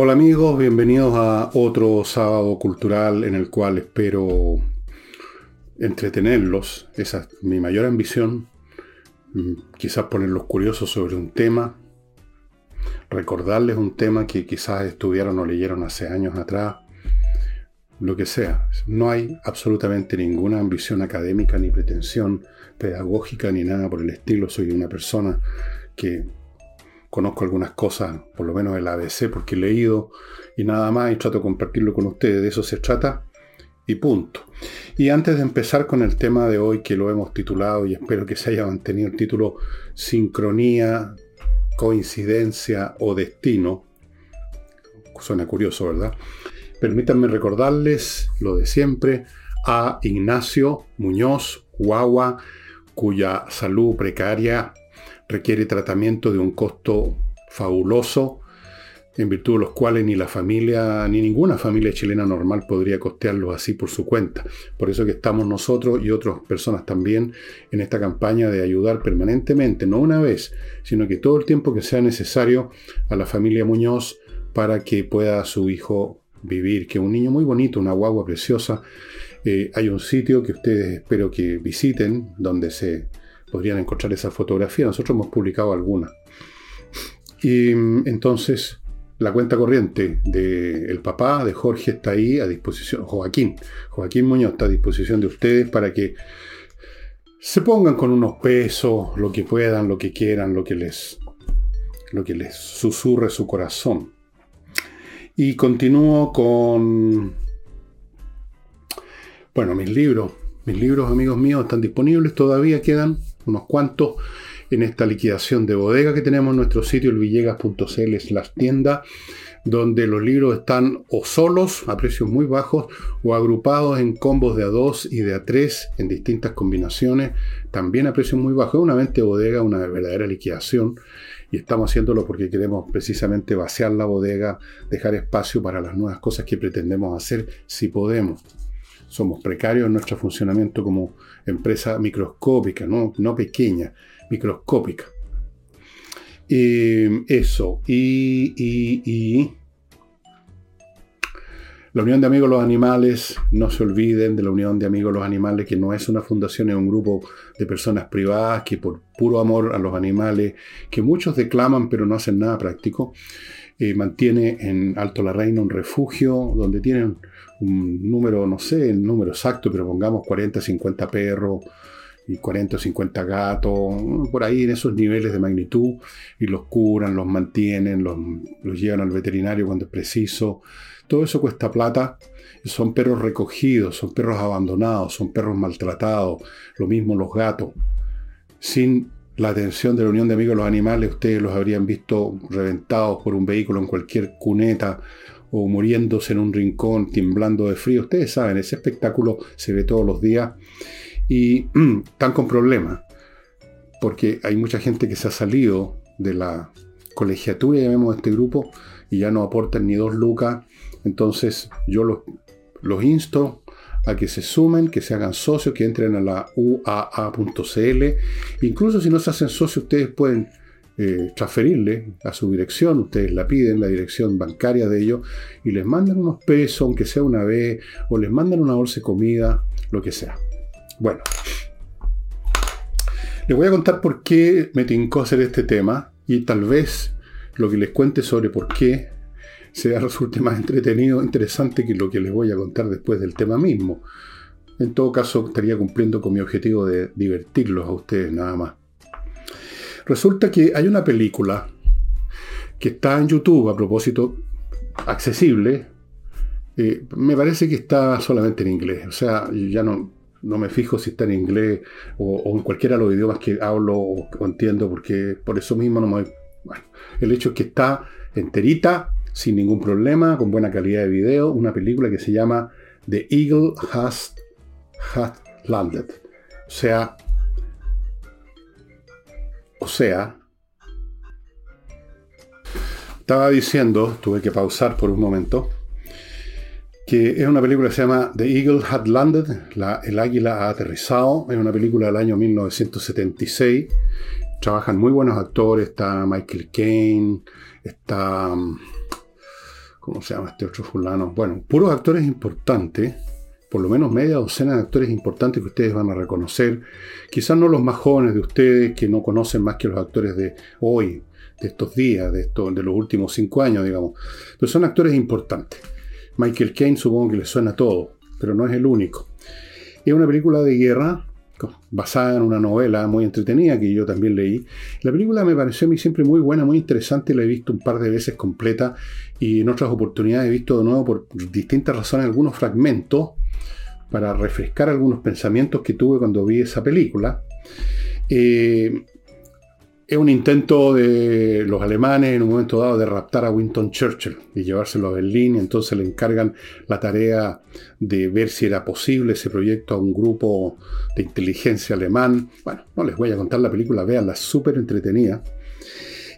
Hola amigos, bienvenidos a otro sábado cultural en el cual espero entretenerlos. Esa es mi mayor ambición. Mm, quizás ponerlos curiosos sobre un tema, recordarles un tema que quizás estudiaron o leyeron hace años atrás, lo que sea. No hay absolutamente ninguna ambición académica ni pretensión pedagógica ni nada por el estilo. Soy una persona que conozco algunas cosas, por lo menos el ABC, porque he leído y nada más, y trato de compartirlo con ustedes. De eso se trata y punto. Y antes de empezar con el tema de hoy, que lo hemos titulado y espero que se haya mantenido el título Sincronía, Coincidencia o Destino, suena curioso, ¿verdad? Permítanme recordarles lo de siempre a Ignacio Muñoz Guagua, cuya salud precaria requiere tratamiento de un costo fabuloso, en virtud de los cuales ni la familia, ni ninguna familia chilena normal podría costearlo así por su cuenta. Por eso que estamos nosotros y otras personas también en esta campaña de ayudar permanentemente, no una vez, sino que todo el tiempo que sea necesario a la familia Muñoz para que pueda su hijo vivir, que un niño muy bonito, una guagua preciosa. Eh, hay un sitio que ustedes espero que visiten, donde se podrían encontrar esa fotografía. Nosotros hemos publicado algunas. Y mm, entonces la cuenta corriente del papá de Jorge está ahí a disposición, Joaquín, Joaquín Muñoz está a disposición de ustedes para que se pongan con unos pesos, lo que puedan, lo que quieran, lo que les, lo que les susurre su corazón. Y continúo con, bueno, mis libros. Mis libros, amigos míos, están disponibles, todavía quedan unos cuantos en esta liquidación de bodega que tenemos en nuestro sitio, elvillegas.cl las tienda, donde los libros están o solos a precios muy bajos o agrupados en combos de A2 y de A3 en distintas combinaciones, también a precios muy bajos. Es una mente bodega, una verdadera liquidación y estamos haciéndolo porque queremos precisamente vaciar la bodega, dejar espacio para las nuevas cosas que pretendemos hacer si podemos somos precarios en nuestro funcionamiento como empresa microscópica, no, no pequeña, microscópica. eso, y, y, la Unión de Amigos de los Animales, no se olviden de la Unión de Amigos los Animales, que no es una fundación, es un grupo de personas privadas que por puro amor a los animales, que muchos declaman pero no hacen nada práctico, eh, mantiene en Alto la Reina un refugio donde tienen un número, no sé el número exacto, pero pongamos 40, 50 perros y 40 o 50 gatos, por ahí en esos niveles de magnitud, y los curan, los mantienen, los, los llevan al veterinario cuando es preciso. Todo eso cuesta plata. Son perros recogidos, son perros abandonados, son perros maltratados, lo mismo los gatos. Sin la atención de la Unión de Amigos de los Animales, ustedes los habrían visto reventados por un vehículo en cualquier cuneta o muriéndose en un rincón, temblando de frío. Ustedes saben, ese espectáculo se ve todos los días y están con problemas, porque hay mucha gente que se ha salido de la colegiatura, llamemos a este grupo, y ya no aportan ni dos lucas. Entonces yo los, los insto a que se sumen, que se hagan socios, que entren a la uaa.cl. Incluso si no se hacen socios, ustedes pueden eh, transferirle a su dirección, ustedes la piden, la dirección bancaria de ellos, y les mandan unos pesos, aunque sea una vez, o les mandan una bolsa de comida, lo que sea. Bueno, les voy a contar por qué me tincó hacer este tema, y tal vez lo que les cuente sobre por qué sea resulte más entretenido, interesante que lo que les voy a contar después del tema mismo. En todo caso, estaría cumpliendo con mi objetivo de divertirlos a ustedes nada más. Resulta que hay una película que está en YouTube, a propósito, accesible. Eh, me parece que está solamente en inglés. O sea, ya no, no me fijo si está en inglés o, en cualquiera de los idiomas que hablo o, entiendo, porque por eso mismo no me... Bueno, el hecho es que está enterita, sin ningún problema, con buena calidad de video, una película que se llama The Eagle Has, Has Landed. O sea, o sea, estaba diciendo, tuve que pausar por un momento, que es una película que se llama The Eagle Had Landed, El Águila ha aterrizado, es una película del año 1976, trabajan muy buenos actores, está Michael Caine, está, ¿cómo se llama este otro fulano? Bueno, puros actores importantes, por lo menos media docena de actores importantes que ustedes van a reconocer. Quizás no los más jóvenes de ustedes, que no conocen más que los actores de hoy, de estos días, de, esto, de los últimos cinco años, digamos. Pero son actores importantes. Michael Caine supongo que les suena todo, pero no es el único. Es una película de guerra basada en una novela muy entretenida que yo también leí. La película me pareció a mí siempre muy buena, muy interesante, la he visto un par de veces completa y en otras oportunidades he visto de nuevo por distintas razones algunos fragmentos para refrescar algunos pensamientos que tuve cuando vi esa película. Eh, es un intento de los alemanes en un momento dado de raptar a Winston Churchill y llevárselo a Berlín. Entonces le encargan la tarea de ver si era posible ese proyecto a un grupo de inteligencia alemán. Bueno, no les voy a contar la película, veanla, súper entretenida.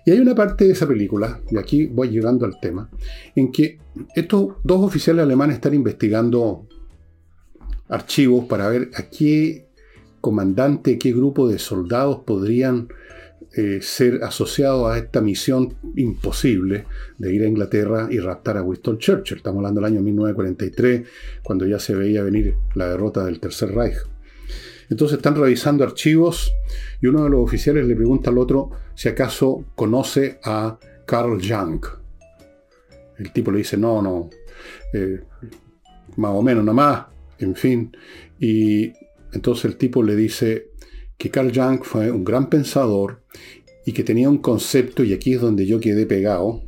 Y hay una parte de esa película, y aquí voy llegando al tema, en que estos dos oficiales alemanes están investigando archivos para ver a qué comandante, qué grupo de soldados podrían eh, ser asociado a esta misión imposible de ir a Inglaterra y raptar a Winston Churchill. Estamos hablando del año 1943, cuando ya se veía venir la derrota del Tercer Reich. Entonces están revisando archivos y uno de los oficiales le pregunta al otro si acaso conoce a Carl Jung. El tipo le dice, no, no, eh, más o menos, nada más, en fin. Y entonces el tipo le dice, que Carl Jung fue un gran pensador y que tenía un concepto, y aquí es donde yo quedé pegado,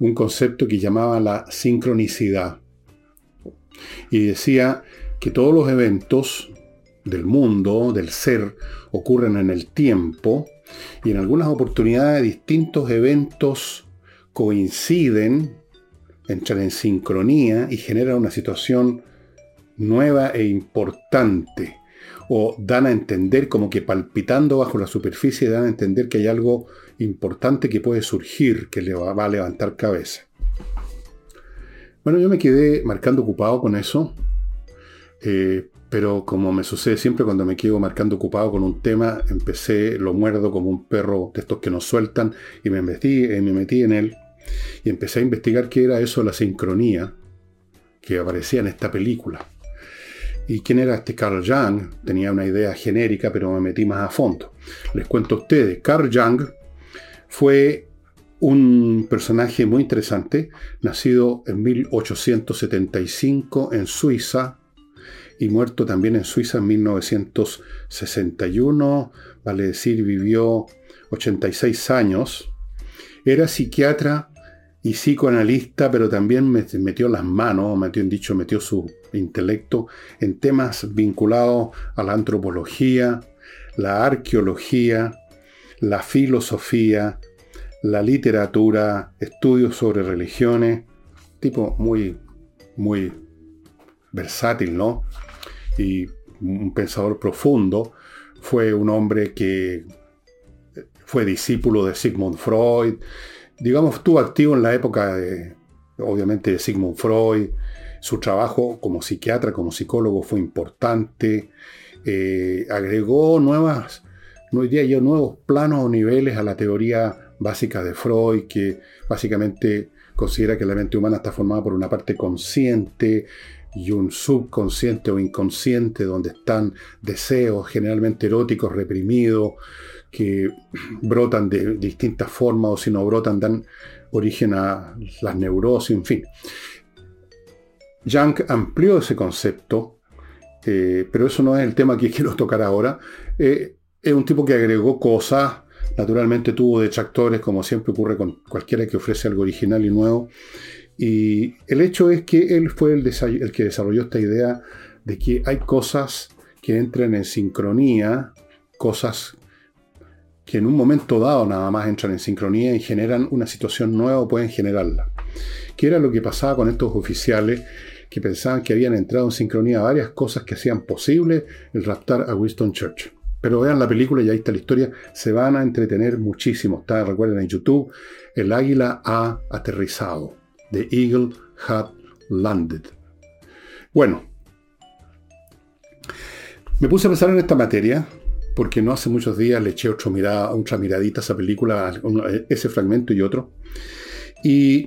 un concepto que llamaba la sincronicidad. Y decía que todos los eventos del mundo, del ser, ocurren en el tiempo y en algunas oportunidades distintos eventos coinciden, entran en sincronía y generan una situación nueva e importante o dan a entender como que palpitando bajo la superficie dan a entender que hay algo importante que puede surgir, que le va, a levantar cabeza. Bueno, yo me quedé marcando ocupado con eso, eh, pero como me sucede siempre cuando me quedo marcando ocupado con un tema, empecé, lo muerdo como un perro de estos que nos sueltan y me metí, eh, me metí en él y empecé a investigar qué era eso la sincronía que aparecía en esta película. ¿Y quién era este Carl Jung? Tenía una idea genérica, pero me metí más a fondo. Les cuento a ustedes, Carl Jung fue un personaje muy interesante, nacido en 1875 en Suiza y muerto también en Suiza en 1961, vale decir, vivió 86 años. Era psiquiatra y psicoanalista, pero también metió las manos, metió en dicho, metió su intelecto en temas vinculados a la antropología, la arqueología, la filosofía, la literatura, estudios sobre religiones, tipo muy, muy versátil, ¿no? Y un pensador profundo. Fue un hombre que fue discípulo de Sigmund Freud, digamos, estuvo activo en la época de, obviamente, de Sigmund Freud. Su trabajo como psiquiatra, como psicólogo fue importante. Eh, agregó nuevas, no diría nuevos planos o niveles a la teoría básica de Freud, que básicamente considera que la mente humana está formada por una parte consciente y un subconsciente o inconsciente donde están deseos generalmente eróticos reprimidos, que brotan de distintas formas o si no brotan dan origen a las neurosis, en fin. Jung amplió ese concepto, eh, pero eso no es el tema que quiero tocar ahora. Eh, es un tipo que agregó cosas, naturalmente tuvo detractores, como siempre ocurre con cualquiera que ofrece algo original y nuevo. Y el hecho es que él fue el, el que desarrolló esta idea de que hay cosas que entran en sincronía, cosas que en un momento dado nada más entran en sincronía y generan una situación nueva o pueden generarla. ¿Qué era lo que pasaba con estos oficiales que pensaban que habían entrado en sincronía varias cosas que hacían posible el raptar a Winston Churchill? Pero vean la película y ahí está la historia, se van a entretener muchísimo. Está, recuerden en YouTube, el águila ha aterrizado. The Eagle had landed. Bueno, me puse a pensar en esta materia porque no hace muchos días le eché otra, otra miradita a esa película, ese fragmento y otro. Y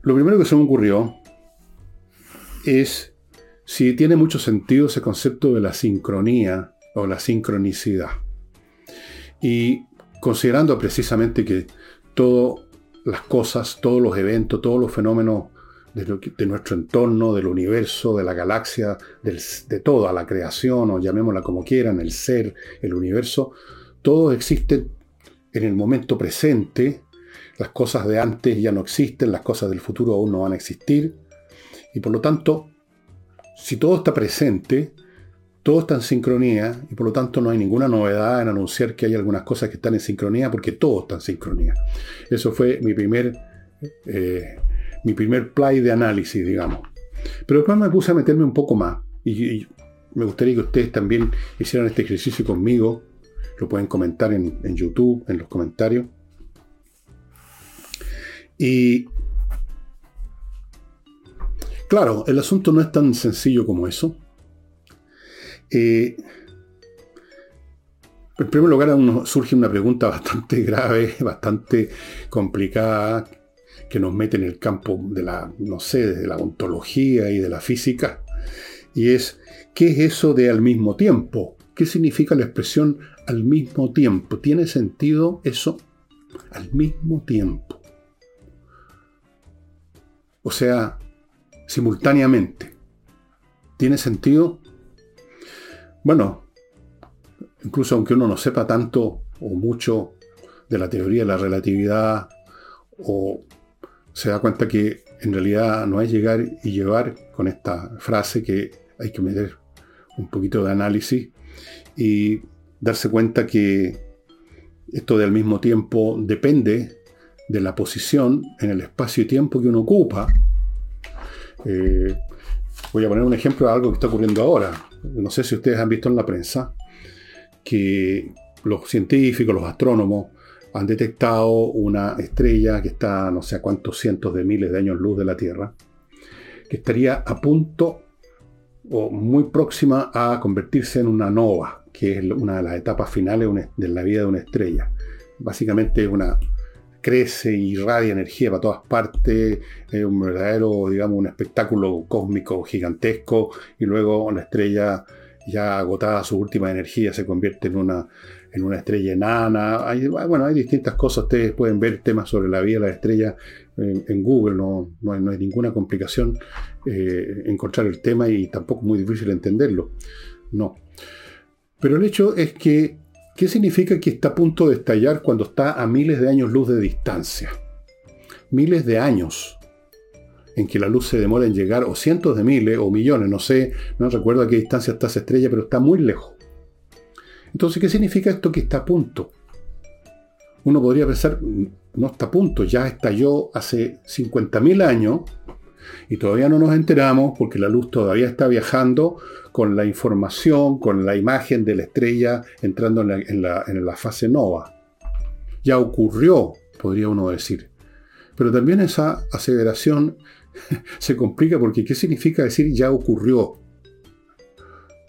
lo primero que se me ocurrió es si tiene mucho sentido ese concepto de la sincronía o la sincronicidad. Y considerando precisamente que todas las cosas, todos los eventos, todos los fenómenos de, nuestro entorno, del universo, de la galaxia, de toda la creación, o llamémosla como quieran, el ser, el universo, todo existe en el momento presente. Las cosas de antes ya no existen, las cosas del futuro aún no van a existir. Y por lo tanto, si todo está presente, todo está en sincronía y por lo tanto no hay ninguna novedad en anunciar que hay algunas cosas que están en sincronía porque todo está en sincronía. Eso fue mi primer, eh, mi primer play de análisis, digamos. Pero después me puse a meterme un poco más y, me gustaría que ustedes también hicieran este ejercicio conmigo. Lo pueden comentar en, en YouTube, en los comentarios. Y claro, el asunto no es tan sencillo como eso. Eh, en primer lugar, surge una pregunta bastante grave, bastante complicada, que nos mete en el campo de la, no sé, de la ontología y de la física. Y es, ¿qué es eso de al mismo tiempo? ¿Qué significa la expresión al mismo tiempo? ¿Tiene sentido eso? Al mismo tiempo. O sea, simultáneamente. ¿Tiene sentido? Bueno, incluso aunque uno no sepa tanto o mucho de la teoría de la relatividad, o se da cuenta que en realidad no es llegar y llevar con esta frase que hay que meter un poquito de análisis y darse cuenta que esto de al mismo tiempo depende de la posición en el espacio y tiempo que uno ocupa. Eh, voy a poner un ejemplo de algo que está ocurriendo ahora no sé si ustedes han visto en la prensa, que los científicos, los astrónomos, han detectado una estrella que está no sé cuántos cientos de miles de años luz de la Tierra, que estaría a punto o muy próxima a convertirse en una nova, que es una de las etapas finales de la vida de una estrella. Básicamente una, crece y irradia energía para todas partes, es un verdadero, digamos, un espectáculo cósmico gigantesco, y luego la estrella ya agotada su última energía se convierte en una, en una estrella enana. Hay, bueno, hay distintas cosas, ustedes pueden ver temas sobre la vida de la estrella en, Google, no, no, hay, ninguna complicación eh, encontrar el tema y tampoco muy difícil entenderlo. No. Pero el hecho es que ¿Qué significa que está a punto de estallar cuando está a miles de años luz de distancia? Miles de años en que la luz se demora en llegar, o cientos de miles, o millones, no sé, no recuerdo a qué distancia está esa estrella, pero está muy lejos. Entonces, ¿qué significa esto que está a punto? Uno podría pensar, no está a punto, ya estalló hace 50.000 años, y todavía no nos enteramos porque la luz todavía está viajando con la información, con la imagen de la estrella entrando en la, fase nova. Ya ocurrió, podría uno decir. Pero también esa aceleración se complica porque ¿qué significa decir ya ocurrió?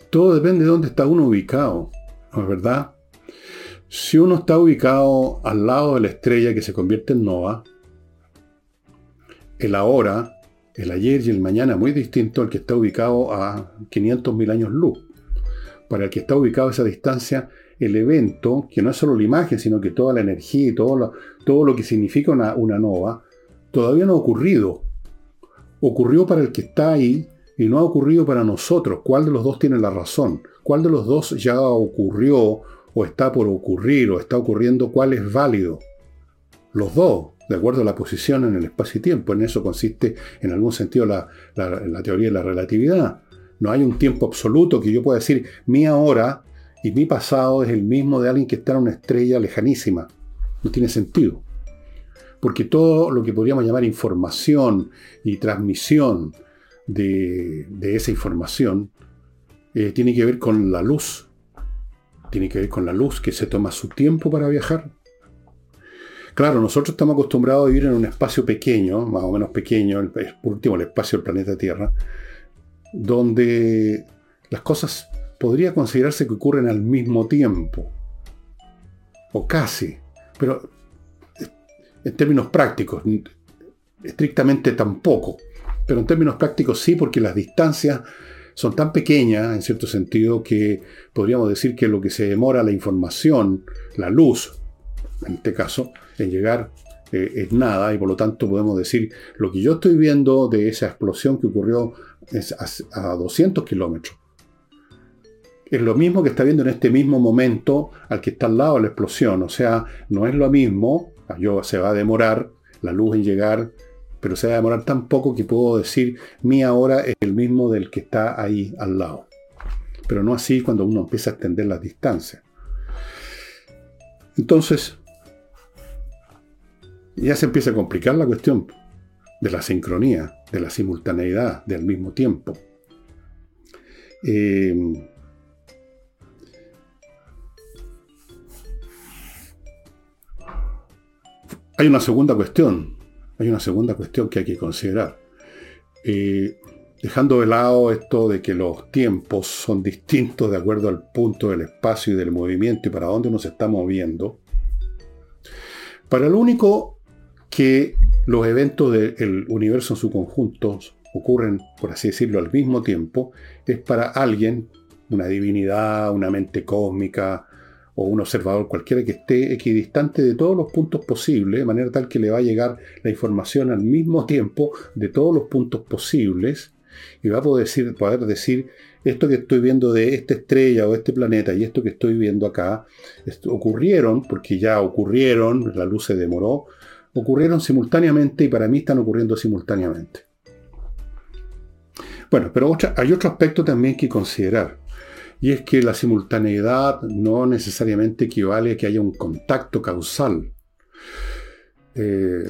Todo depende de dónde está uno ubicado, ¿no es verdad? Si uno está ubicado al lado de la estrella que se convierte en nova, el ahora el ayer y el mañana muy distinto al que está ubicado a 500.000 años luz. Para el que está ubicado a esa distancia, el evento, que no es solo la imagen, sino que toda la energía y todo lo, todo lo que significa una, una nova, todavía no ha ocurrido. Ocurrió para el que está ahí y no ha ocurrido para nosotros. ¿Cuál de los dos tiene la razón? ¿Cuál de los dos ya ocurrió o está por ocurrir o está ocurriendo? ¿Cuál es válido? Los dos de acuerdo a la posición en el espacio y tiempo. En eso consiste, en algún sentido, la, teoría de la relatividad. No hay un tiempo absoluto que yo pueda decir, mi ahora y mi pasado es el mismo de alguien que está en una estrella lejanísima. No tiene sentido. Porque todo lo que podríamos llamar información y transmisión de, esa información eh, tiene que ver con la luz. Tiene que ver con la luz que se toma su tiempo para viajar Claro, nosotros estamos acostumbrados a vivir en un espacio pequeño, más o menos pequeño, por último el espacio del planeta Tierra, donde las cosas podría considerarse que ocurren al mismo tiempo, o casi, pero en términos prácticos, estrictamente tampoco. Pero en términos prácticos sí, porque las distancias son tan pequeñas, en cierto sentido, que podríamos decir que lo que se demora la información, la luz, en este caso, en llegar eh, es nada, y por lo tanto podemos decir, lo que yo estoy viendo de esa explosión que ocurrió es a, 200 kilómetros. Es lo mismo que está viendo en este mismo momento al que está al lado la explosión. O sea, no es lo mismo, yo, se va a demorar la luz en llegar pero se va a demorar tan poco que puedo decir mi ahora es el mismo del que está ahí al lado. Pero no así cuando uno empieza a extender las distancias. Entonces, ya se empieza a complicar la cuestión de la sincronía, de la simultaneidad, del mismo tiempo. Eh, hay una segunda cuestión hay una segunda cuestión que hay que considerar. Eh, dejando de lado esto de que los tiempos son distintos de acuerdo al punto del espacio y del movimiento y para dónde nos está moviendo, para lo único que los eventos del universo en su conjunto ocurren, por así decirlo, al mismo tiempo, es para alguien, una divinidad, una mente cósmica, o un observador cualquiera que esté equidistante de todos los puntos posibles, de manera tal que le va a llegar la información al mismo tiempo de todos los puntos posibles, y va a poder decir, esto que estoy viendo de esta estrella o este planeta y esto que estoy viendo acá, ocurrieron, porque ya ocurrieron, la luz se demoró, ocurrieron simultáneamente y para mí están ocurriendo simultáneamente. Bueno, pero hay otro aspecto también que considerar y es que la simultaneidad no necesariamente equivale a que haya un contacto causal. Eh,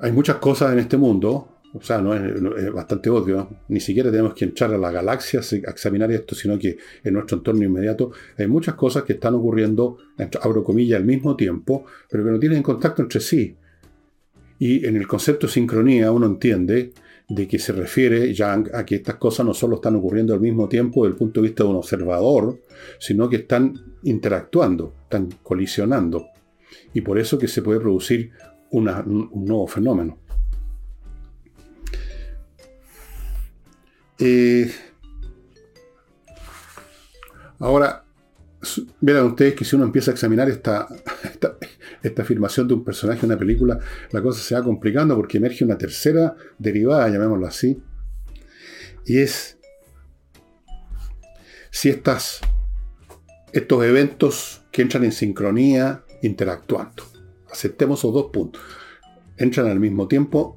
hay muchas cosas en este mundo, o sea, no es, bastante obvio, ni siquiera tenemos que entrar a la galaxia a examinar esto, sino que en nuestro entorno inmediato hay muchas cosas que están ocurriendo, abro comillas, al mismo tiempo, pero que no tienen contacto entre sí. Y en el concepto de sincronía uno entiende de que se refiere Yang a que estas cosas no solo están ocurriendo al mismo tiempo desde el punto de vista de un observador, sino que están interactuando, están colisionando. Y por eso que se puede producir un nuevo fenómeno. Eh, ahora, Vean ustedes que si uno empieza a examinar esta, afirmación de un personaje en una película, la cosa se va complicando porque emerge una tercera derivada, llamémoslo así, y es si estas, estos eventos que entran en sincronía interactuando. Aceptemos esos dos puntos. Entran al mismo tiempo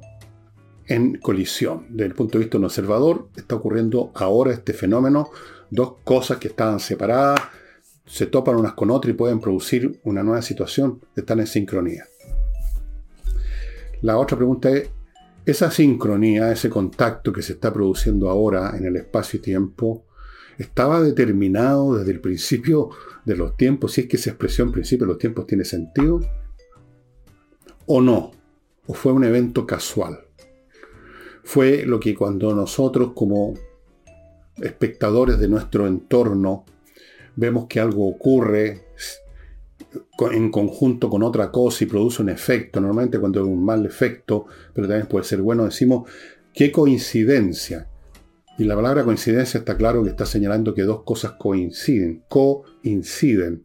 en colisión. Desde el punto de vista de un observador, está ocurriendo ahora este fenómeno, dos cosas que estaban separadas, se topan unas con otras y pueden producir una nueva situación, están en sincronía. La otra pregunta es, esa sincronía, ese contacto que se está produciendo ahora en el espacio y tiempo, ¿estaba determinado desde el principio de los tiempos? Si es que esa expresión principio de los tiempos tiene sentido, o no, o fue un evento casual. Fue lo que cuando nosotros como espectadores de nuestro entorno vemos que algo ocurre en conjunto con otra cosa y produce un efecto, normalmente cuando es un mal efecto, pero también puede ser bueno, decimos, qué coincidencia. Y la palabra coincidencia está claro que está señalando que dos cosas coinciden, coinciden.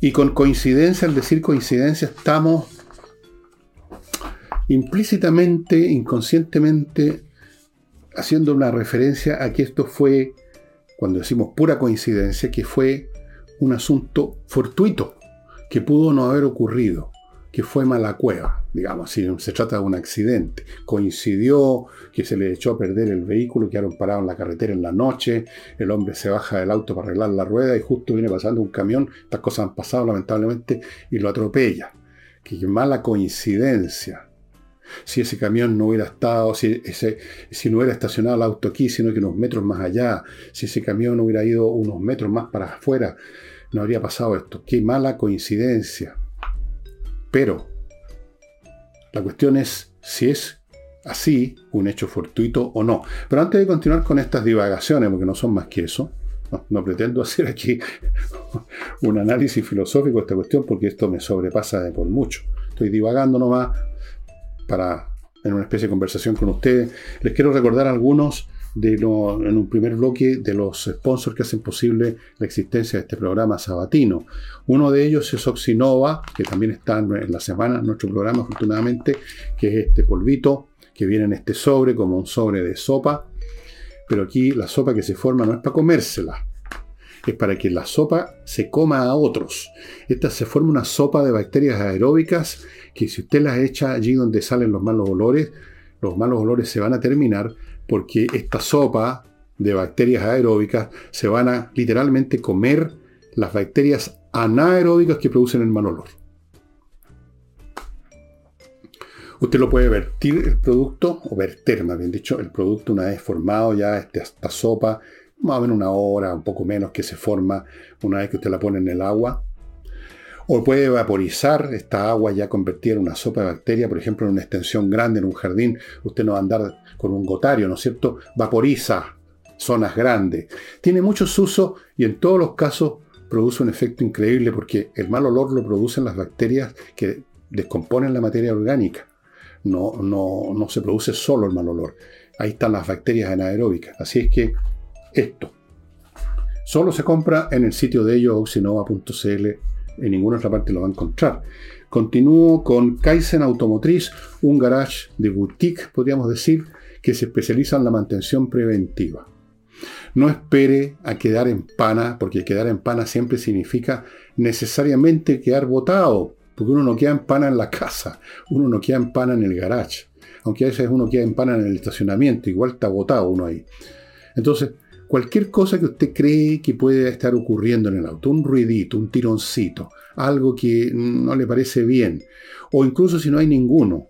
Y con coincidencia, al decir coincidencia, estamos implícitamente, inconscientemente, haciendo una referencia a que esto fue cuando decimos pura coincidencia, que fue un asunto fortuito, que pudo no haber ocurrido, que fue mala cueva, digamos, si se trata de un accidente. Coincidió que se le echó a perder el vehículo, quedaron parados en la carretera en la noche, el hombre se baja del auto para arreglar la rueda y justo viene pasando un camión, estas cosas han pasado lamentablemente, y lo atropella. Que mala coincidencia si ese camión no hubiera estado, si, ese, si no hubiera estacionado el auto aquí, sino que unos metros más allá, si ese camión hubiera ido unos metros más para afuera, no habría pasado esto. Qué mala coincidencia. Pero la cuestión es si es así un hecho fortuito o no. Pero antes de continuar con estas divagaciones, porque no son más que eso, no, no, pretendo hacer aquí un análisis filosófico de esta cuestión porque esto me sobrepasa de por mucho. Estoy divagando nomás para en una especie de conversación con ustedes. Les quiero recordar algunos de lo, en un primer bloque de los sponsors que hacen posible la existencia de este programa sabatino. Uno de ellos es Oxinova, que también está en la semana en nuestro programa, afortunadamente, que es este polvito que viene en este sobre, como un sobre de sopa. Pero aquí la sopa que se forma no es para comérsela, es para que la sopa se coma a otros. Esta se forma una sopa de bacterias aeróbicas que si usted las echa allí donde salen los malos olores, los malos olores se van a terminar porque esta sopa de bacterias aeróbicas se van a literalmente comer las bacterias anaeróbicas que producen el mal olor. Usted lo puede vertir el producto, o verter más bien dicho, el producto una vez formado ya este, esta sopa, más o menos una hora, un poco menos que se forma una vez que usted la pone en el agua. O puede vaporizar esta agua ya convertida en una sopa de bacteria, por ejemplo, en una extensión grande, en un jardín. Usted no va a andar con un gotario, ¿no es cierto? Vaporiza zonas grandes. Tiene muchos usos y en todos los casos produce un efecto increíble porque el mal olor lo producen las bacterias que descomponen la materia orgánica. No, no, no se produce solo el mal olor. Ahí están las bacterias anaeróbicas. Así es que esto solo se compra en el sitio de ellos, oxinova.cl en ninguna otra parte lo va a encontrar. Continúo con Kaizen Automotriz, un garage de boutique, podríamos decir, que se especializa en la mantención preventiva. No espere a quedar en pana, porque quedar en pana siempre significa necesariamente quedar botado, porque uno no queda en pana en la casa, uno no queda en pana en el garage, aunque a veces uno queda en pana en el estacionamiento, igual está botado uno ahí. Entonces, cualquier cosa que usted cree que puede estar ocurriendo en el auto, un ruidito, un tironcito, algo que no le parece bien, o incluso si no hay ninguno,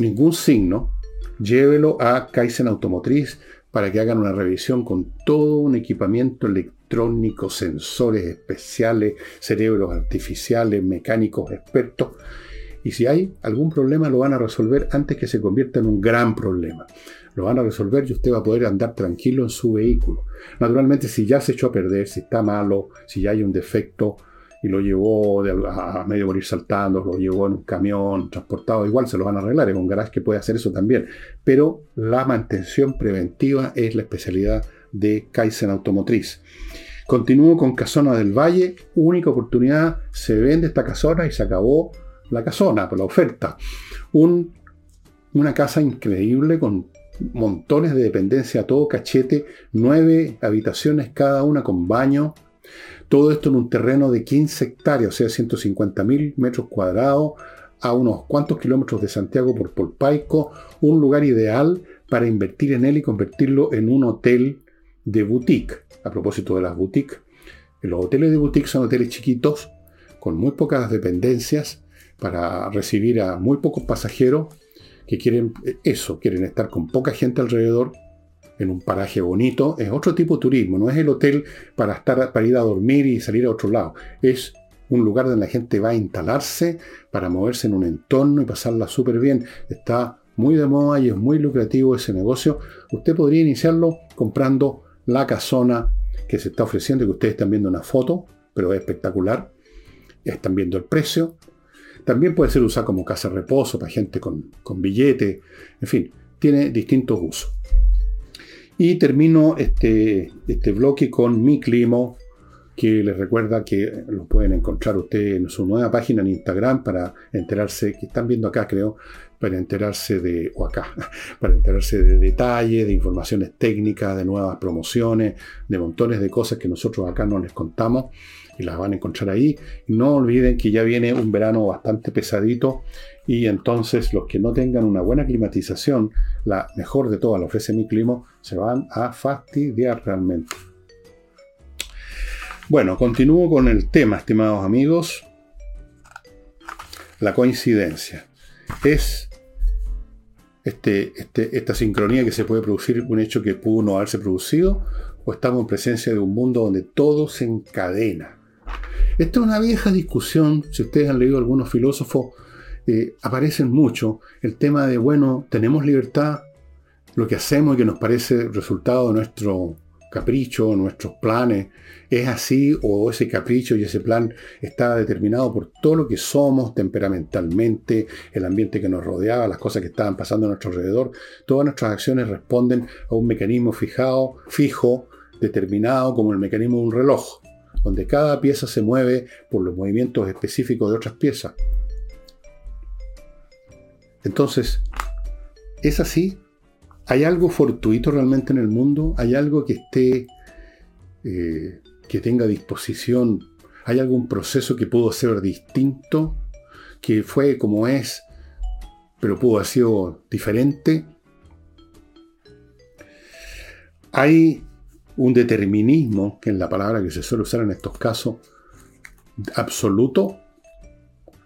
ningún signo, llévelo a Kaizen Automotriz para que hagan una revisión con todo un equipamiento electrónico, sensores especiales, cerebros artificiales, mecánicos expertos. Y si hay algún problema lo van a resolver antes que se convierta en un gran problema lo van a resolver y usted va a poder andar tranquilo en su vehículo. Naturalmente, si ya se echó a perder, si está malo, si ya hay un defecto y lo llevó a, medio morir saltando, lo llevó en un camión transportado, igual se lo van a arreglar. Es un garage que puede hacer eso también. Pero la mantención preventiva es la especialidad de Kaizen Automotriz. Continúo con Casona del Valle, única oportunidad, se vende esta casona y se acabó la casona, por la oferta. una casa increíble con montones de dependencia todo cachete, nueve habitaciones cada una con baño. Todo esto en un terreno de 15 hectáreas, o sea, 150 mil metros cuadrados, a unos cuantos kilómetros de Santiago por Polpaico, un lugar ideal para invertir en él y convertirlo en un hotel de boutique. A propósito de las boutiques, los hoteles de boutique son hoteles chiquitos, con muy pocas dependencias, para recibir a muy pocos pasajeros que quieren eso, quieren estar con poca gente alrededor, en un paraje bonito, es otro tipo de turismo, no es el hotel para, estar, para ir a dormir y salir a otro lado, es un lugar donde la gente va a instalarse para moverse en un entorno y pasarla súper bien. Está muy de moda y es muy lucrativo ese negocio. Usted podría iniciarlo comprando la casona que se está ofreciendo, que ustedes están viendo una foto, pero es espectacular. Están viendo el precio, también puede ser usada como casa de reposo para gente con, con billete. En fin, tiene distintos usos. Y termino este, este bloque con mi climo, que les recuerda que lo pueden encontrar ustedes en su nueva página en Instagram para enterarse, que están viendo acá creo, para enterarse de, o acá, para enterarse de detalles, de informaciones técnicas, de nuevas promociones, de montones de cosas que nosotros acá no les contamos y las van a encontrar ahí. No olviden que ya viene un verano bastante pesadito y entonces los que no tengan una buena climatización, la mejor de todas, la ofrece mi clima, se van a fastidiar realmente. Bueno, continúo con el tema, estimados amigos. La coincidencia. Es este, este, esta sincronía que se puede producir un hecho que pudo no haberse producido, o estamos en presencia de un mundo donde todo se encadena. Esta es una vieja discusión, si ustedes han leído algunos filósofos, eh, aparecen mucho el tema de, bueno, tenemos libertad, lo que hacemos y que nos parece resultado de nuestro caprichos, nuestros planes. ¿Es así o ese capricho y ese plan está determinado por todo lo que somos temperamentalmente, el ambiente que nos rodeaba, las cosas que estaban pasando a nuestro alrededor? Todas nuestras acciones responden a un mecanismo fijado, fijo, determinado como el mecanismo de un reloj, donde cada pieza se mueve por los movimientos específicos de otras piezas. Entonces, ¿es así? ¿Hay algo fortuito realmente en el mundo? ¿Hay algo que esté, eh, que tenga disposición? ¿Hay algún proceso que pudo ser distinto? ¿Que fue como es, pero pudo haber sido diferente? ¿Hay un determinismo, que es la palabra que se suele usar en estos casos, absoluto?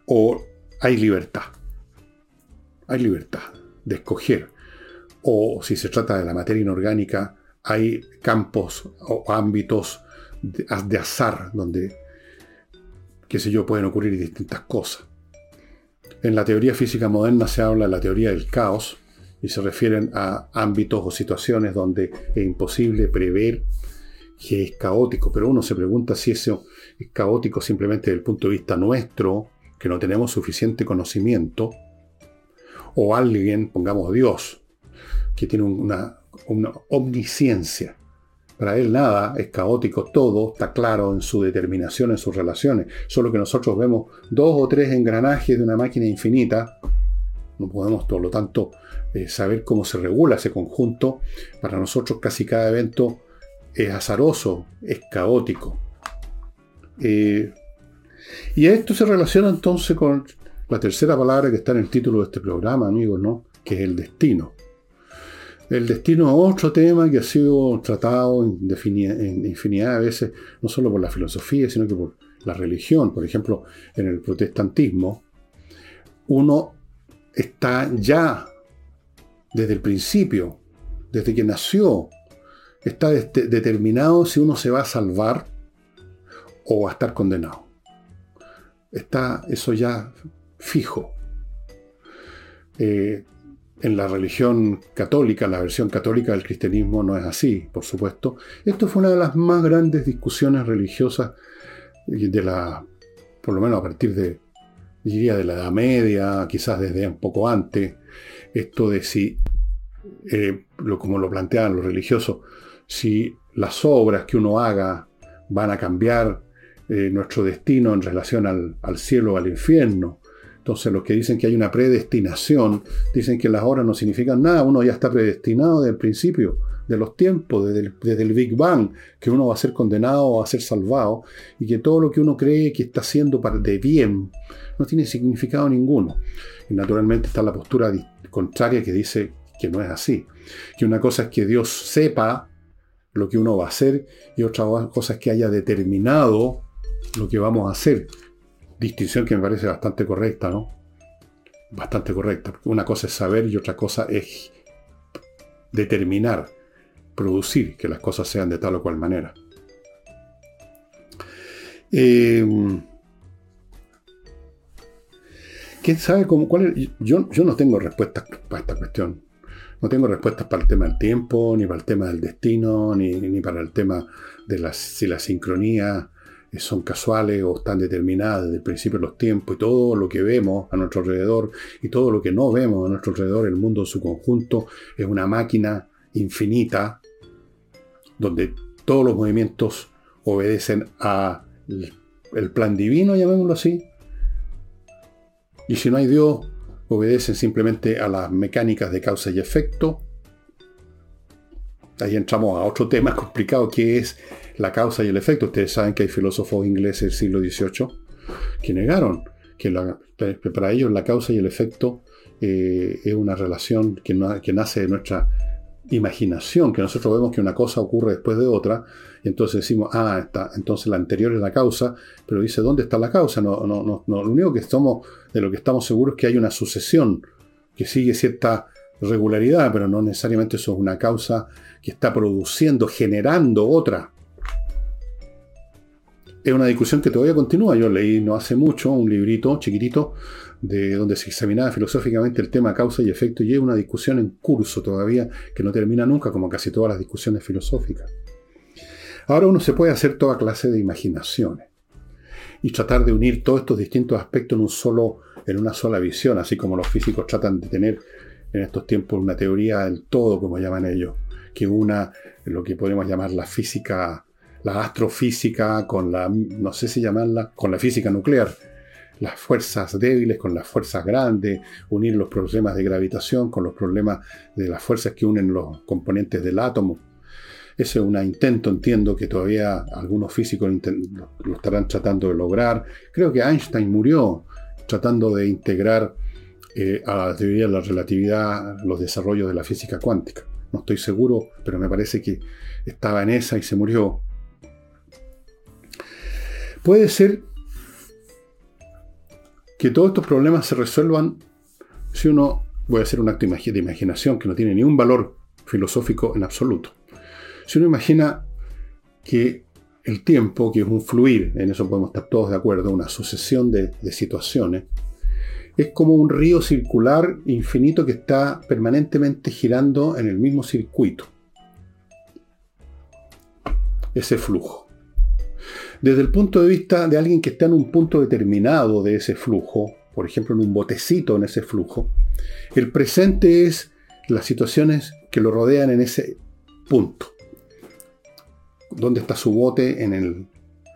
¿O hay libertad? Hay libertad de escoger o si se trata de la materia inorgánica, hay campos o ámbitos de, azar donde, qué sé yo, pueden ocurrir distintas cosas. En la teoría física moderna se habla de la teoría del caos y se refieren a ámbitos o situaciones donde es imposible prever que es caótico, pero uno se pregunta si eso es caótico simplemente desde el punto de vista nuestro, que no tenemos suficiente conocimiento, o alguien, pongamos Dios, que tiene una, omnisciencia. Para él nada es caótico, todo está claro en su determinación, en sus relaciones. Solo que nosotros vemos dos o tres engranajes de una máquina infinita. No podemos, por lo tanto, eh, saber cómo se regula ese conjunto. Para nosotros casi cada evento es azaroso, es caótico. Eh, y esto se relaciona entonces con la tercera palabra que está en el título de este programa, amigos, ¿no? Que es el destino. El destino es otro tema que ha sido tratado en, infinidad de veces, no solo por la filosofía, sino que por la religión. Por ejemplo, en el protestantismo, uno está ya desde el principio, desde que nació, está determinado si uno se va a salvar o va a estar condenado. Está eso ya fijo. Eh, en la religión católica, la versión católica del cristianismo no es así, por supuesto. Esto fue una de las más grandes discusiones religiosas de la, por lo menos a partir de, diría, de la Edad Media, quizás desde un poco antes. Esto de si, eh, lo, como lo planteaban los religiosos, si las obras que uno haga van a cambiar eh, nuestro destino en relación al, al cielo o al infierno, entonces los que dicen que hay una predestinación, dicen que las horas no significan nada, uno ya está predestinado desde el principio de los tiempos, desde el, Big Bang, que uno va a ser condenado o a ser salvado, y que todo lo que uno cree que está haciendo de bien no tiene significado ninguno. Y naturalmente está la postura contraria que dice que no es así. Que una cosa es que Dios sepa lo que uno va a hacer y otra cosa es que haya determinado lo que vamos a hacer distinción que me parece bastante correcta, ¿no? Bastante correcta. Una cosa es saber y otra cosa es determinar, producir que las cosas sean de tal o cual manera. Em, ¿Quién sabe cómo, cuál es? Yo, yo no tengo respuestas para esta cuestión. No tengo respuestas para el tema del tiempo, ni para el tema del destino, ni, ni para el tema de las, si la sincronía son casuales o están determinadas desde el principio de los tiempos y todo lo que vemos a nuestro alrededor y todo lo que no vemos a nuestro alrededor, el mundo en su conjunto, es una máquina infinita donde todos los movimientos obedecen a el plan divino, llamémoslo así. Y si no hay Dios, obedecen simplemente a las mecánicas de causa y efecto. Ahí entramos a otro tema complicado que es la causa y el efecto. Ustedes saben que hay filósofos ingleses del siglo XVIII que negaron que, para ellos la causa y el efecto eh, es una relación que, nace de nuestra imaginación, que nosotros vemos que una cosa ocurre después de otra, y entonces decimos, ah, está, entonces la anterior es la causa, pero dice, ¿dónde está la causa? No, no, no, lo único que estamos, de lo que estamos seguros es que hay una sucesión que sigue cierta regularidad, pero no necesariamente eso es una causa que está produciendo, generando otra es una discusión que todavía continúa. Yo leí no hace mucho un librito chiquitito de donde se examinaba filosóficamente el tema causa y efecto y es una discusión en curso todavía que no termina nunca como casi todas las discusiones filosóficas. Ahora uno se puede hacer toda clase de imaginaciones y tratar de unir todos estos distintos aspectos en, un solo, en una sola visión, así como los físicos tratan de tener en estos tiempos una teoría del todo, como llaman ellos, que una lo que podemos llamar la física, la astrofísica con la, no sé si llamarla, con la física nuclear las fuerzas débiles con las fuerzas grandes, unir los problemas de gravitación con los problemas de las fuerzas que unen los componentes del átomo. Ese es un intento, entiendo que todavía algunos físicos lo estarán tratando de lograr. Creo que Einstein murió tratando de integrar eh, a la teoría de la relatividad los desarrollos de la física cuántica. No estoy seguro, pero me parece que estaba en esa y se murió. Puede ser que todos estos problemas se resuelvan si uno, voy a hacer un acto de imaginación que no tiene ni un valor filosófico en absoluto. Si uno imagina que el tiempo, que es un fluir, en eso podemos estar todos de acuerdo, una sucesión de, de situaciones, es como un río circular infinito que está permanentemente girando en el mismo circuito. Ese flujo. Desde el punto de vista de alguien que está en un punto determinado de ese flujo, por ejemplo en un botecito en ese flujo, el presente es las situaciones que lo rodean en ese punto. ¿Dónde está su bote en el,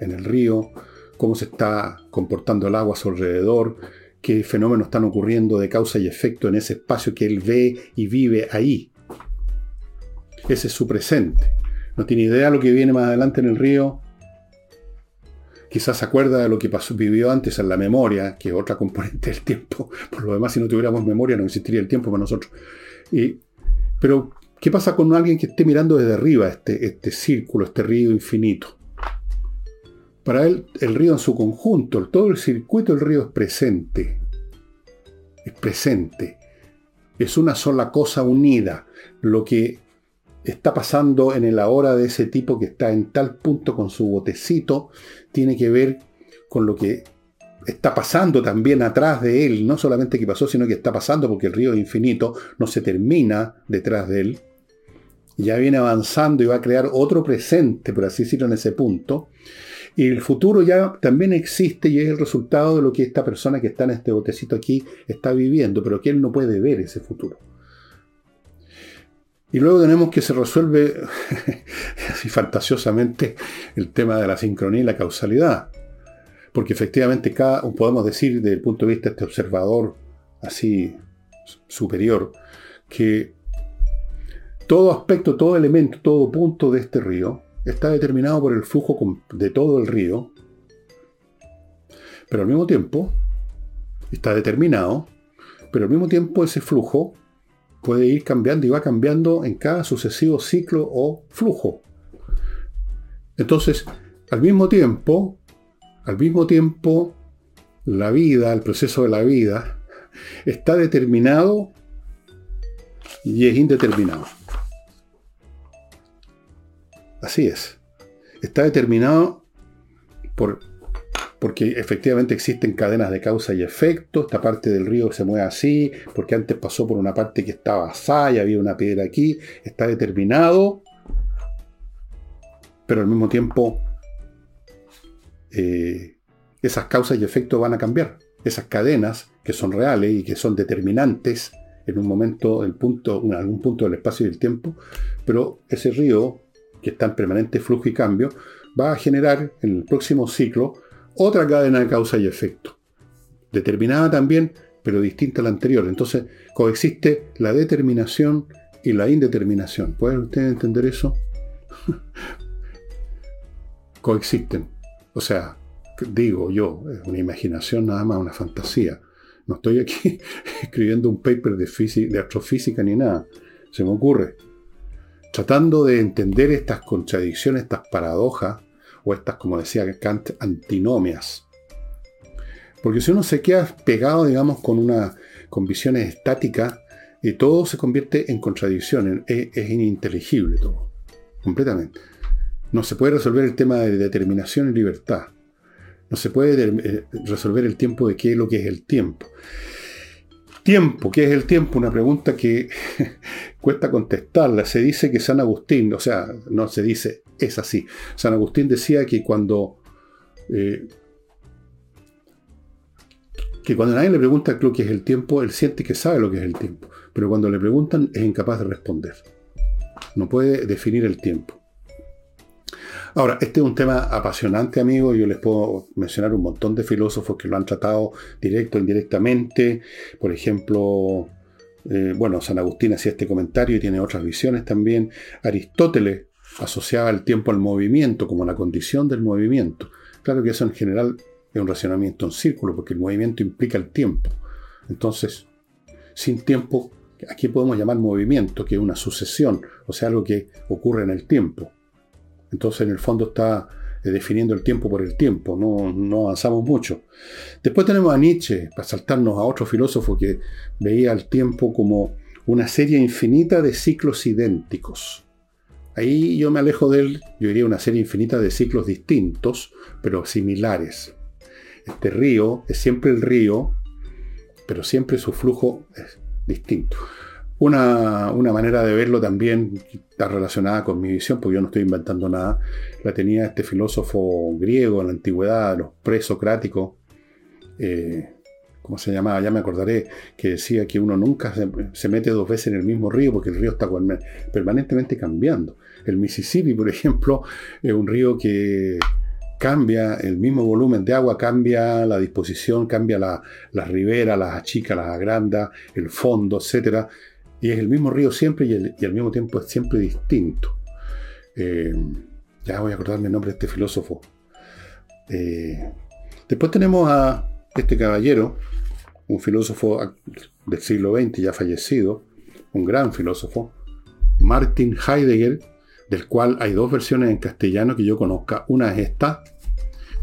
en el río? ¿Cómo se está comportando el agua a su alrededor? ¿Qué fenómenos están ocurriendo de causa y efecto en ese espacio que él ve y vive ahí? Ese es su presente. No tiene idea de lo que viene más adelante en el río, quizás se acuerda de lo que pasó, vivió antes en la memoria, que es otra componente del tiempo. Por lo demás, si no tuviéramos memoria, no existiría el tiempo para nosotros. Y, pero, ¿qué pasa con alguien que esté mirando desde arriba este, este círculo, este río infinito? Para él, el río en su conjunto, todo el circuito del río es presente. Es presente. Es una sola cosa unida. Lo que está pasando en el ahora de ese tipo que está en tal punto con su botecito tiene que ver con lo que está pasando también atrás de él, no solamente que pasó, sino que está pasando porque el río infinito no se termina detrás de él, ya viene avanzando y va a crear otro presente, por así decirlo, en ese punto. Y el futuro ya también existe y es el resultado de lo que esta persona que está en este botecito aquí está viviendo, pero que él no puede ver ese futuro. Y luego tenemos que se resuelve fantasiosamente el tema de la sincronía y la causalidad. Porque efectivamente cada, podemos decir desde el punto de vista de este observador así superior, que todo aspecto, todo elemento, todo punto de este río está determinado por el flujo de todo el río, pero al mismo tiempo está determinado, pero al mismo tiempo ese flujo puede ir cambiando y va cambiando en cada sucesivo ciclo o flujo. Entonces, al mismo tiempo, al mismo tiempo, la vida, el proceso de la vida, está determinado y es indeterminado. Así es. Está determinado por porque efectivamente existen cadenas de causa y efecto, esta parte del río se mueve así, porque antes pasó por una parte que estaba así, y había una piedra aquí, está determinado, pero al mismo tiempo eh, esas causas y efectos van a cambiar. Esas cadenas que son reales y que son determinantes en un momento, en algún punto del espacio y del tiempo, pero ese río, que está en permanente flujo y cambio, va a generar en el próximo ciclo otra cadena de causa y efecto. Determinada también, pero distinta a la anterior. Entonces coexiste la determinación y la indeterminación. ¿Pueden ustedes entender eso? coexisten. O sea, digo yo, es una imaginación nada más, una fantasía. No estoy aquí escribiendo un paper de, de astrofísica ni nada. Se me ocurre. Tratando de entender estas contradicciones, estas paradojas, o estas, como decía Kant, antinomias. Porque si uno se queda pegado, digamos, con una con visiones estáticas, y todo se convierte en contradicción, es, es ininteligible todo, completamente. No se puede resolver el tema de determinación y libertad. No se puede eh, resolver el tiempo de qué es lo que es el tiempo. Tiempo, ¿qué es el tiempo? Una pregunta que cuesta contestarla. Se dice que San Agustín, o sea, no se dice, es así. San Agustín decía que cuando eh, que cuando nadie le pregunta lo que es el tiempo, él siente que sabe lo que es el tiempo, pero cuando le preguntan es incapaz de responder. No puede definir el tiempo. Ahora, este es un tema apasionante, amigo. Yo les puedo mencionar un montón de filósofos que lo han tratado directo o indirectamente. Por ejemplo, eh, bueno, San Agustín hacía este comentario y tiene otras visiones también. Aristóteles asociaba el tiempo al movimiento como la condición del movimiento. Claro que eso en general es un racionamiento en círculo, porque el movimiento implica el tiempo. Entonces, sin tiempo, aquí podemos llamar movimiento, que es una sucesión, o sea, algo que ocurre en el tiempo. Entonces, en el fondo está eh, definiendo el tiempo por el tiempo, no, avanzamos mucho. Después tenemos a Nietzsche, para saltarnos a otro filósofo que veía el tiempo como una serie infinita de ciclos idénticos. Ahí yo me alejo de él, yo diría una serie infinita de ciclos distintos, pero similares. Este río es siempre el río, pero siempre su flujo es distinto. Una, manera de verlo también está relacionada con mi visión, porque yo no estoy inventando nada, la tenía este filósofo griego en la antigüedad, los presocráticos, eh, ¿cómo se llamaba? Ya me acordaré, que decía que uno nunca se, mete dos veces en el mismo río porque el río está permanentemente cambiando. El Mississippi, por ejemplo, es un río que cambia, el mismo volumen de agua cambia la disposición, cambia la, las riberas, las achicas, las agrandas, el fondo, etc. Y es el mismo río siempre y, al mismo tiempo es siempre distinto. Eh, ya voy a acordarme el nombre de este filósofo. Eh, después tenemos a este caballero, un filósofo del siglo XX ya fallecido, un gran filósofo, Martin Heidegger, del cual hay dos versiones en castellano que yo conozca. Una es esta,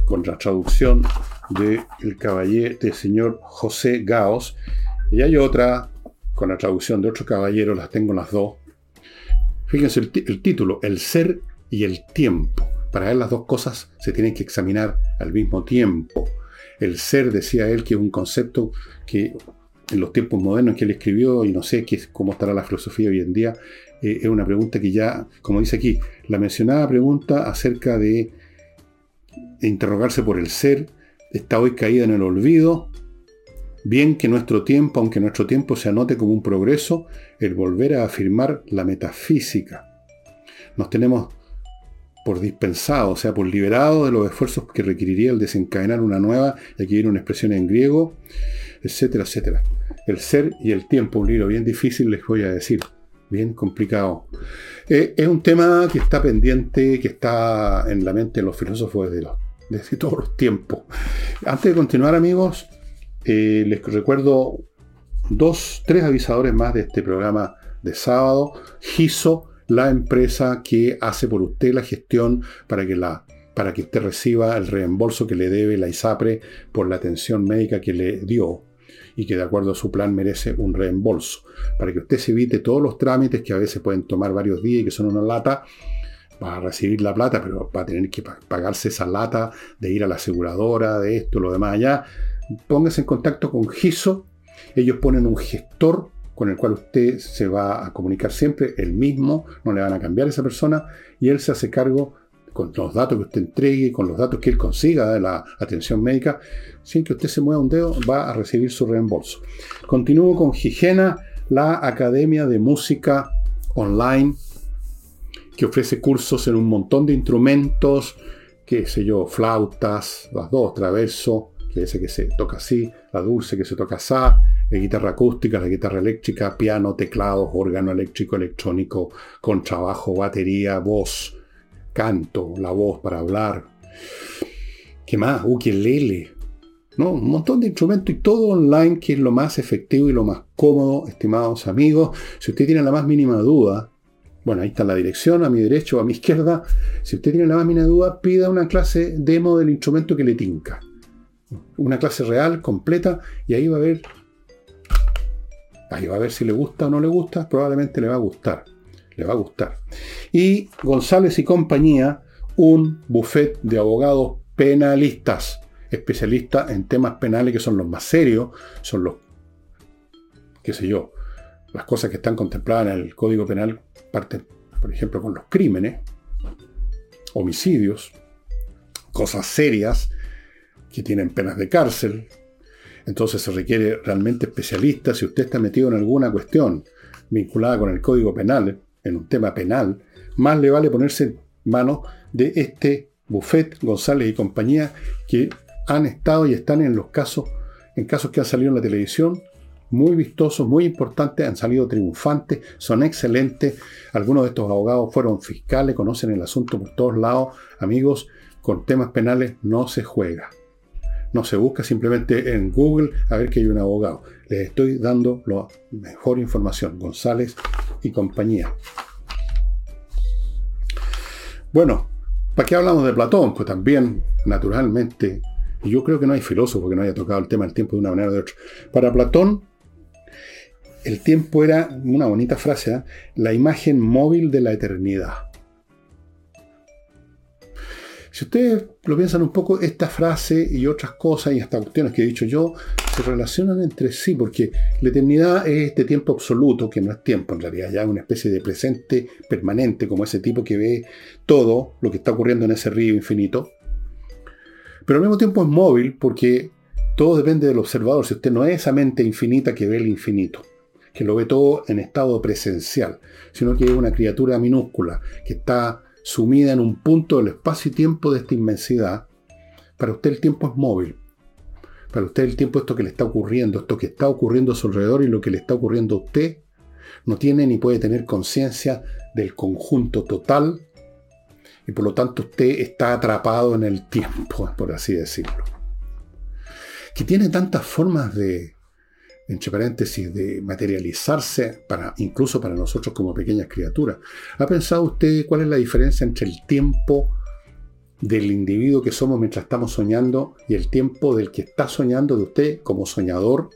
con la traducción del el caballero del señor José Gaos, y hay otra con la traducción de otro caballero, las tengo las dos. Fíjense el, el título, El ser y el tiempo. Para él las dos cosas se tienen que examinar al mismo tiempo. El ser, decía él, que es un concepto que en los tiempos modernos que él escribió, y no sé qué, cómo estará la filosofía hoy en día, eh, es una pregunta que ya, como dice aquí, la mencionada pregunta acerca de interrogarse por el ser está hoy caída en el olvido. Bien que nuestro tiempo, aunque nuestro tiempo se anote como un progreso, el volver a afirmar la metafísica. Nos tenemos por dispensado, o sea, por liberado de los esfuerzos que requeriría el desencadenar una nueva, y aquí viene una expresión en griego, etcétera, etcétera. El ser y el tiempo, un libro bien difícil, les voy a decir, bien complicado. Eh, es un tema que está pendiente, que está en la mente de los filósofos desde, los, todos los tiempos. Antes de continuar, amigos, eh, les recuerdo dos, tres avisadores más de este programa de sábado. GISO, la empresa que hace por usted la gestión para que la para que usted reciba el reembolso que le debe la ISAPRE por la atención médica que le dio y que de acuerdo a su plan merece un reembolso. Para que usted se evite todos los trámites que a veces pueden tomar varios días y que son una lata, va a recibir la plata, pero va a tener que pagarse esa lata de ir a la aseguradora, de esto, lo demás allá. Póngase en contacto con GISO. Ellos ponen un gestor con el cual usted se va a comunicar siempre, el mismo, no le van a cambiar a esa persona, y él se hace cargo con los datos que usted entregue, con los datos que él consiga de la atención médica, sin que usted se mueva un dedo, va a recibir su reembolso. Continúo con Higiena, la Academia de Música Online, que ofrece cursos en un montón de instrumentos, qué sé yo, flautas, las dos, traverso, que ese que se toca así, la dulce que se toca así, la guitarra acústica, la guitarra eléctrica, piano, teclados, órgano eléctrico, electrónico, contrabajo, batería, voz, canto, la voz para hablar. ¿Qué más? Ukelele. ¿No? Un montón de instrumentos y todo online que es lo más efectivo y lo más cómodo, estimados amigos. Si usted tiene la más mínima duda, bueno, ahí está la dirección, a mi derecha o a mi izquierda. Si usted tiene la más mínima duda, pida una clase demo del instrumento que le tinca. Una clase real, completa, y ahí va a ver. Ahí va a ver si le gusta o no le gusta. Probablemente le va a gustar le va a gustar. Y González y compañía, un buffet de abogados penalistas, especialistas en temas penales que son los más serios, son los qué sé yo, las cosas que están contempladas en el Código Penal parten, por ejemplo, con los crímenes, homicidios, cosas serias que tienen penas de cárcel. Entonces se requiere realmente especialista. Si usted está metido en alguna cuestión vinculada con el Código Penal, en un tema penal, más le vale ponerse en manos de este Buffet, González y compañía que han estado y están en los casos, en casos que han salido en la televisión, muy vistosos, muy importantes, han salido triunfantes, son excelentes. Algunos de estos abogados fueron fiscales, conocen el asunto por todos lados. Amigos, con temas penales no se juega. No se busca simplemente en Google a ver que hay un abogado. Les estoy dando la mejor información. González y compañía. Bueno, ¿para qué hablamos de Platón? Pues también, naturalmente, yo creo que no hay filósofo que no haya tocado el tema del tiempo de una manera o de otra. Para Platón, el tiempo era, una bonita frase, ¿eh? la imagen móvil de la eternidad. Si ustedes lo piensan un poco, esta frase y otras cosas y estas cuestiones que he dicho yo se relacionan entre sí, porque la eternidad es este tiempo absoluto, que no es tiempo en realidad, ya es una especie de presente permanente, como ese tipo que ve todo lo que está ocurriendo en ese río infinito. Pero al mismo tiempo es móvil porque todo depende del observador. Si usted no es esa mente infinita que ve el infinito que lo ve todo en estado presencial, sino que es una criatura minúscula que está sumida en un punto del espacio y tiempo de esta inmensidad. Para usted el tiempo es móvil. Para usted el tiempo esto que le está ocurriendo, esto que está ocurriendo a su alrededor y lo que le está ocurriendo a usted, no tiene ni puede tener conciencia del conjunto total y por lo tanto usted está atrapado en el tiempo, por así decirlo. Que tiene tantas formas de, entre paréntesis, de materializarse, para, incluso para nosotros como pequeñas criaturas. ¿Ha pensado usted cuál es la diferencia entre el tiempo del individuo que somos mientras estamos soñando y el tiempo del que está soñando de usted como soñador?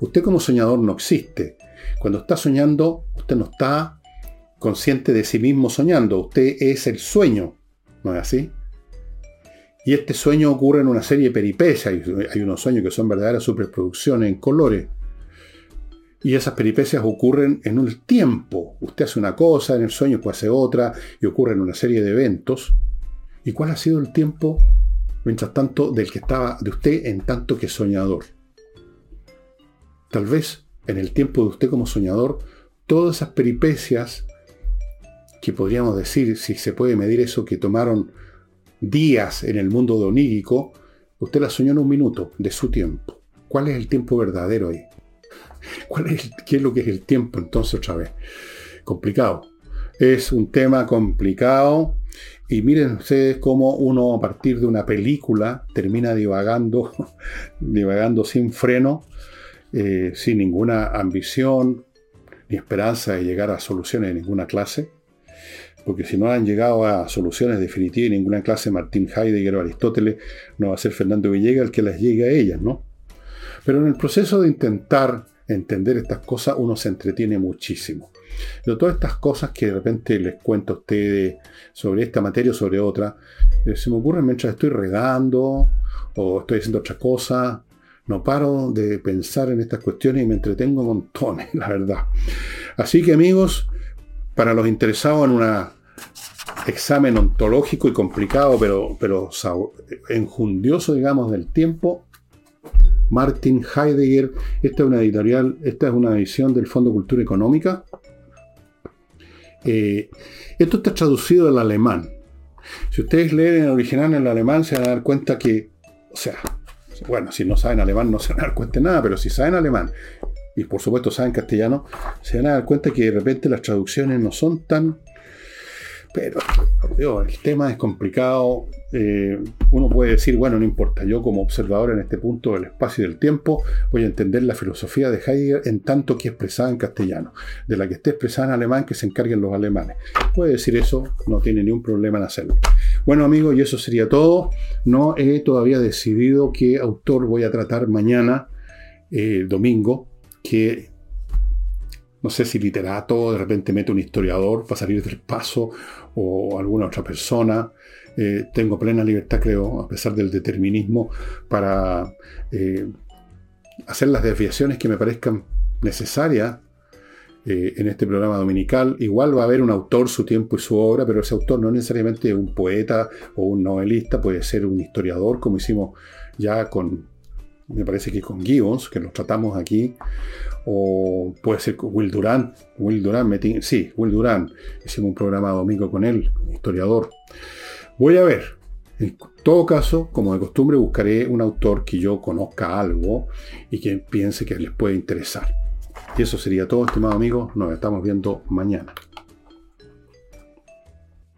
Usted como soñador no existe. Cuando está soñando, usted no está consciente de sí mismo soñando, usted es el sueño, ¿no es así? Y este sueño ocurre en una serie de peripecias. Hay unos sueños que son verdaderas superproducciones en colores. Y esas peripecias ocurren en un tiempo. Usted hace una cosa, en el sueño puede hacer otra, y ocurren una serie de eventos. ¿Y cuál ha sido el tiempo, mientras tanto, del que estaba de usted en tanto que soñador? Tal vez en el tiempo de usted como soñador, todas esas peripecias que podríamos decir, si se puede medir eso, que tomaron días en el mundo de onírico, usted las soñó en un minuto de su tiempo. ¿Cuál es el tiempo verdadero ahí? ¿Cuál es, ¿Qué es lo que es el tiempo entonces otra vez? Complicado. Es un tema complicado y miren ustedes cómo uno a partir de una película termina divagando, divagando sin freno, eh, sin ninguna ambición ni esperanza de llegar a soluciones de ninguna clase. Porque si no han llegado a soluciones definitivas en ninguna clase, Martín Heidegger o Aristóteles, no va a ser Fernando Villegas el que las llegue a ellas, ¿no? Pero en el proceso de intentar entender estas cosas, uno se entretiene muchísimo. Pero todas estas cosas que de repente les cuento a ustedes sobre esta materia o sobre otra, eh, se me ocurren mientras estoy regando o estoy haciendo otra cosa. No paro de pensar en estas cuestiones y me entretengo montones, la verdad. Así que amigos, para los interesados en un examen ontológico y complicado, pero, pero enjundioso, digamos, del tiempo, Martin Heidegger. Esta es una editorial, esta es una edición del Fondo Cultura Económica. Eh, esto está traducido al alemán. Si ustedes leen el original en el alemán, se van a dar cuenta que, o sea, bueno, si no saben alemán no se van a dar cuenta de nada, pero si saben alemán y por supuesto saben castellano, se van a dar cuenta que de repente las traducciones no son tan pero, el tema es complicado. Eh, uno puede decir, bueno, no importa, yo como observador en este punto del espacio y del tiempo voy a entender la filosofía de Heidegger en tanto que expresada en castellano. De la que esté expresada en alemán, que se encarguen los alemanes. Puede decir eso, no tiene ningún problema en hacerlo. Bueno, amigos, y eso sería todo. No he todavía decidido qué autor voy a tratar mañana, eh, domingo, que no sé si literato, de repente mete un historiador para salir del paso o alguna otra persona. Eh, tengo plena libertad, creo, a pesar del determinismo, para eh, hacer las desviaciones que me parezcan necesaria eh, en este programa dominical. Igual va a haber un autor, su tiempo y su obra, pero ese autor no necesariamente un poeta o un novelista, puede ser un historiador, como hicimos ya con, me parece que con Gibbons, que lo tratamos aquí, o puede ser con Will Durant. Will Durant, sí, Will Durant. Hicimos un programa domingo con él, historiador. Voy a ver. En todo caso, como de costumbre, buscaré un autor que yo conozca algo y que piense que les puede interesar. Y eso sería todo, estimado amigo. Nos estamos viendo mañana.